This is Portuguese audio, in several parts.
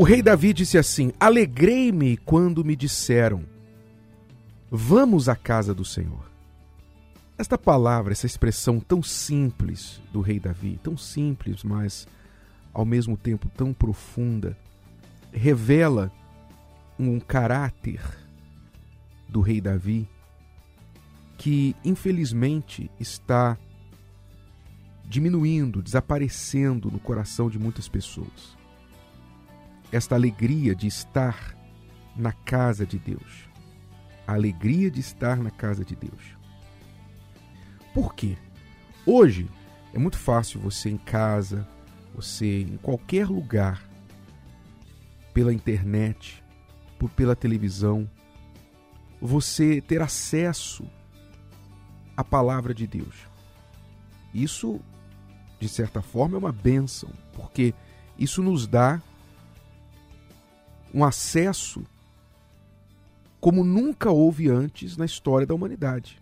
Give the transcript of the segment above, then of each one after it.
O rei Davi disse assim: Alegrei-me quando me disseram: Vamos à casa do Senhor. Esta palavra, essa expressão tão simples do rei Davi, tão simples, mas ao mesmo tempo tão profunda, revela um caráter do rei Davi que infelizmente está diminuindo, desaparecendo no coração de muitas pessoas. Esta alegria de estar na casa de Deus. A alegria de estar na casa de Deus. Por quê? Hoje é muito fácil você em casa, você em qualquer lugar, pela internet, por, pela televisão, você ter acesso à palavra de Deus. Isso, de certa forma, é uma bênção, porque isso nos dá um acesso como nunca houve antes na história da humanidade.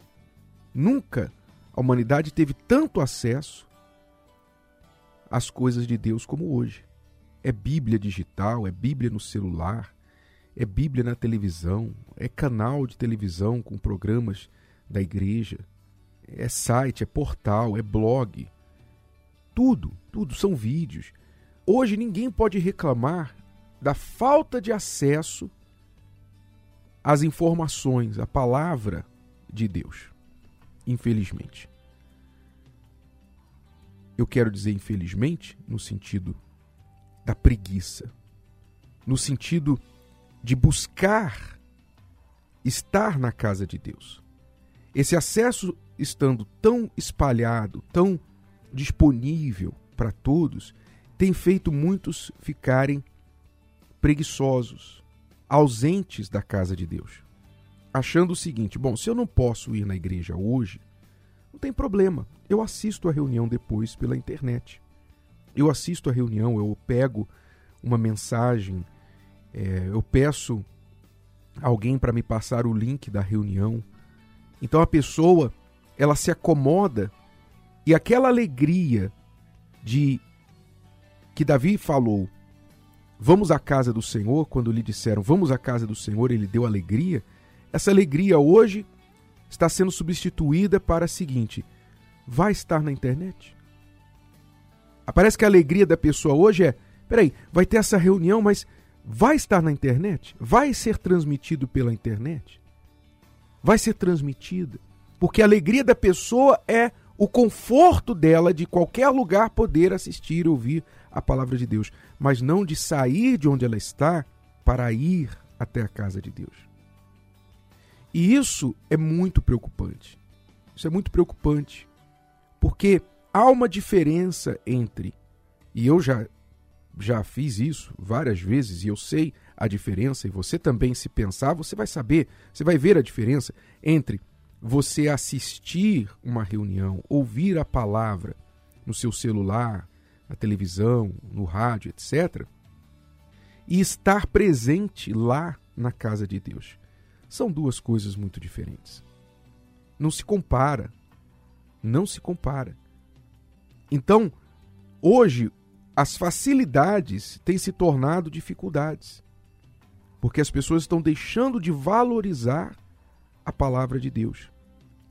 Nunca a humanidade teve tanto acesso às coisas de Deus como hoje. É Bíblia digital, é Bíblia no celular, é Bíblia na televisão, é canal de televisão com programas da igreja, é site, é portal, é blog. Tudo, tudo são vídeos. Hoje ninguém pode reclamar da falta de acesso às informações, à palavra de Deus. Infelizmente. Eu quero dizer infelizmente no sentido da preguiça, no sentido de buscar estar na casa de Deus. Esse acesso estando tão espalhado, tão disponível para todos, tem feito muitos ficarem preguiçosos, ausentes da casa de Deus, achando o seguinte: bom, se eu não posso ir na igreja hoje, não tem problema, eu assisto a reunião depois pela internet. Eu assisto a reunião, eu pego uma mensagem, é, eu peço alguém para me passar o link da reunião. Então a pessoa ela se acomoda e aquela alegria de que Davi falou, vamos à casa do Senhor, quando lhe disseram vamos à casa do Senhor, ele deu alegria. Essa alegria hoje está sendo substituída para a seguinte: vai estar na internet. Parece que a alegria da pessoa hoje é: peraí, vai ter essa reunião, mas vai estar na internet? Vai ser transmitido pela internet? Vai ser transmitida? Porque a alegria da pessoa é o conforto dela de qualquer lugar poder assistir e ouvir a palavra de Deus, mas não de sair de onde ela está para ir até a casa de Deus. E isso é muito preocupante. Isso é muito preocupante, porque há uma diferença entre, e eu já já fiz isso várias vezes e eu sei a diferença, e você também, se pensar, você vai saber, você vai ver a diferença entre você assistir uma reunião, ouvir a palavra no seu celular, na televisão, no rádio, etc., e estar presente lá na casa de Deus. São duas coisas muito diferentes. Não se compara. Não se compara. Então, hoje, as facilidades têm se tornado dificuldades. Porque as pessoas estão deixando de valorizar a palavra de Deus.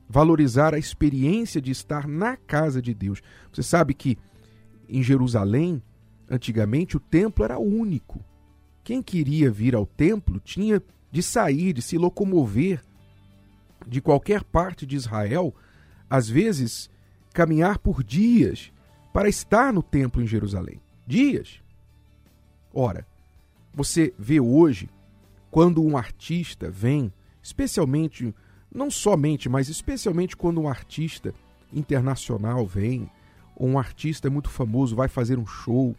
Valorizar a experiência de estar na casa de Deus. Você sabe que em Jerusalém, antigamente, o templo era único. Quem queria vir ao templo tinha de sair, de se locomover de qualquer parte de Israel, às vezes caminhar por dias para estar no templo em Jerusalém. Dias. Ora, você vê hoje quando um artista vem, especialmente, não somente, mas especialmente quando um artista internacional vem, ou um artista muito famoso vai fazer um show,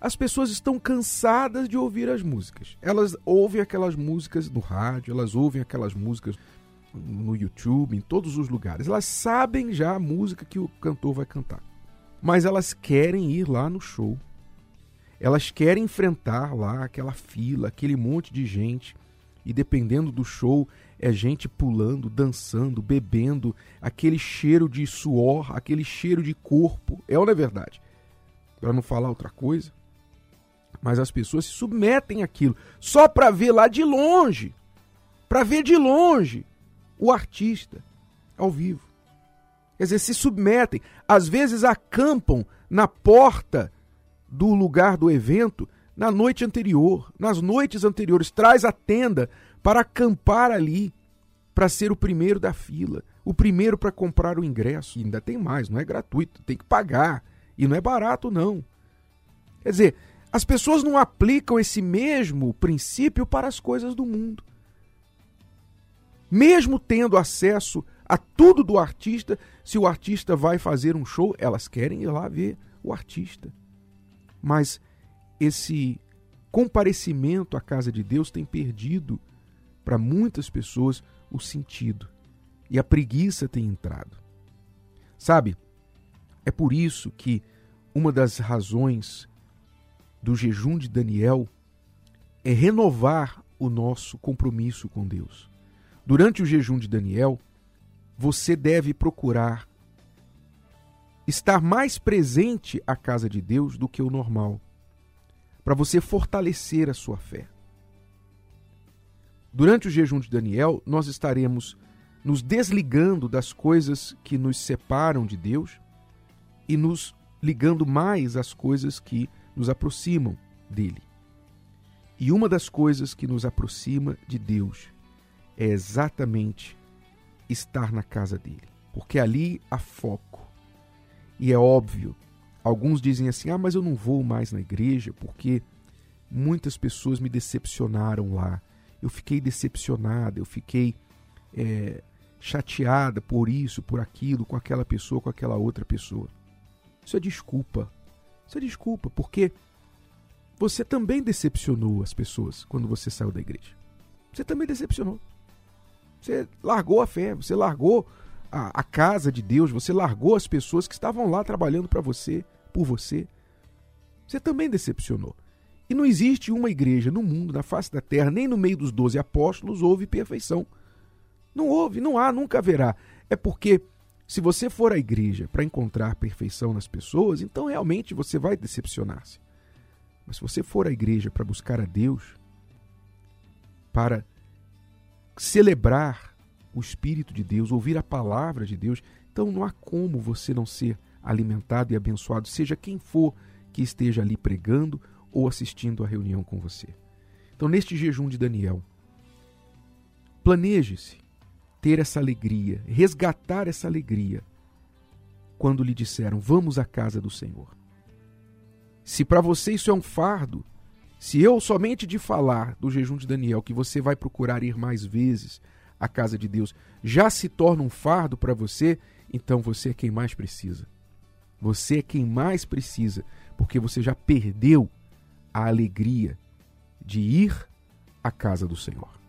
as pessoas estão cansadas de ouvir as músicas. Elas ouvem aquelas músicas no rádio, elas ouvem aquelas músicas no YouTube, em todos os lugares. Elas sabem já a música que o cantor vai cantar. Mas elas querem ir lá no show. Elas querem enfrentar lá aquela fila, aquele monte de gente. E dependendo do show, é gente pulando, dançando, bebendo, aquele cheiro de suor, aquele cheiro de corpo. É ou não é verdade? Para não falar outra coisa. Mas as pessoas se submetem àquilo só para ver lá de longe, para ver de longe o artista ao vivo. Quer dizer, se submetem, às vezes acampam na porta do lugar do evento na noite anterior, nas noites anteriores, traz a tenda para acampar ali, para ser o primeiro da fila, o primeiro para comprar o ingresso. E ainda tem mais, não é gratuito, tem que pagar. E não é barato, não. Quer dizer, as pessoas não aplicam esse mesmo princípio para as coisas do mundo. Mesmo tendo acesso a tudo do artista, se o artista vai fazer um show, elas querem ir lá ver o artista. Mas esse comparecimento à casa de Deus tem perdido para muitas pessoas o sentido e a preguiça tem entrado. Sabe, é por isso que uma das razões do jejum de Daniel é renovar o nosso compromisso com Deus. Durante o jejum de Daniel, você deve procurar estar mais presente à casa de Deus do que o normal, para você fortalecer a sua fé. Durante o jejum de Daniel, nós estaremos nos desligando das coisas que nos separam de Deus e nos ligando mais às coisas que nos aproximam dele. E uma das coisas que nos aproxima de Deus é exatamente estar na casa dele, porque ali há foco. E é óbvio, alguns dizem assim: ah, mas eu não vou mais na igreja porque muitas pessoas me decepcionaram lá. Eu fiquei decepcionada, eu fiquei é, chateada por isso, por aquilo, com aquela pessoa, com aquela outra pessoa. Isso é desculpa. Isso é desculpa, porque você também decepcionou as pessoas quando você saiu da igreja. Você também decepcionou. Você largou a fé, você largou a, a casa de Deus, você largou as pessoas que estavam lá trabalhando para você, por você. Você também decepcionou. E não existe uma igreja no mundo, na face da terra, nem no meio dos doze apóstolos, houve perfeição. Não houve, não há, nunca haverá. É porque se você for à igreja para encontrar perfeição nas pessoas, então realmente você vai decepcionar-se. Mas se você for à igreja para buscar a Deus, para celebrar o Espírito de Deus, ouvir a palavra de Deus, então não há como você não ser alimentado e abençoado, seja quem for que esteja ali pregando ou assistindo a reunião com você. Então, neste jejum de Daniel, planeje-se ter essa alegria, resgatar essa alegria quando lhe disseram: Vamos à casa do Senhor. Se para você isso é um fardo, se eu somente de falar do jejum de Daniel que você vai procurar ir mais vezes à casa de Deus já se torna um fardo para você, então você é quem mais precisa. Você é quem mais precisa, porque você já perdeu a alegria de ir à casa do Senhor.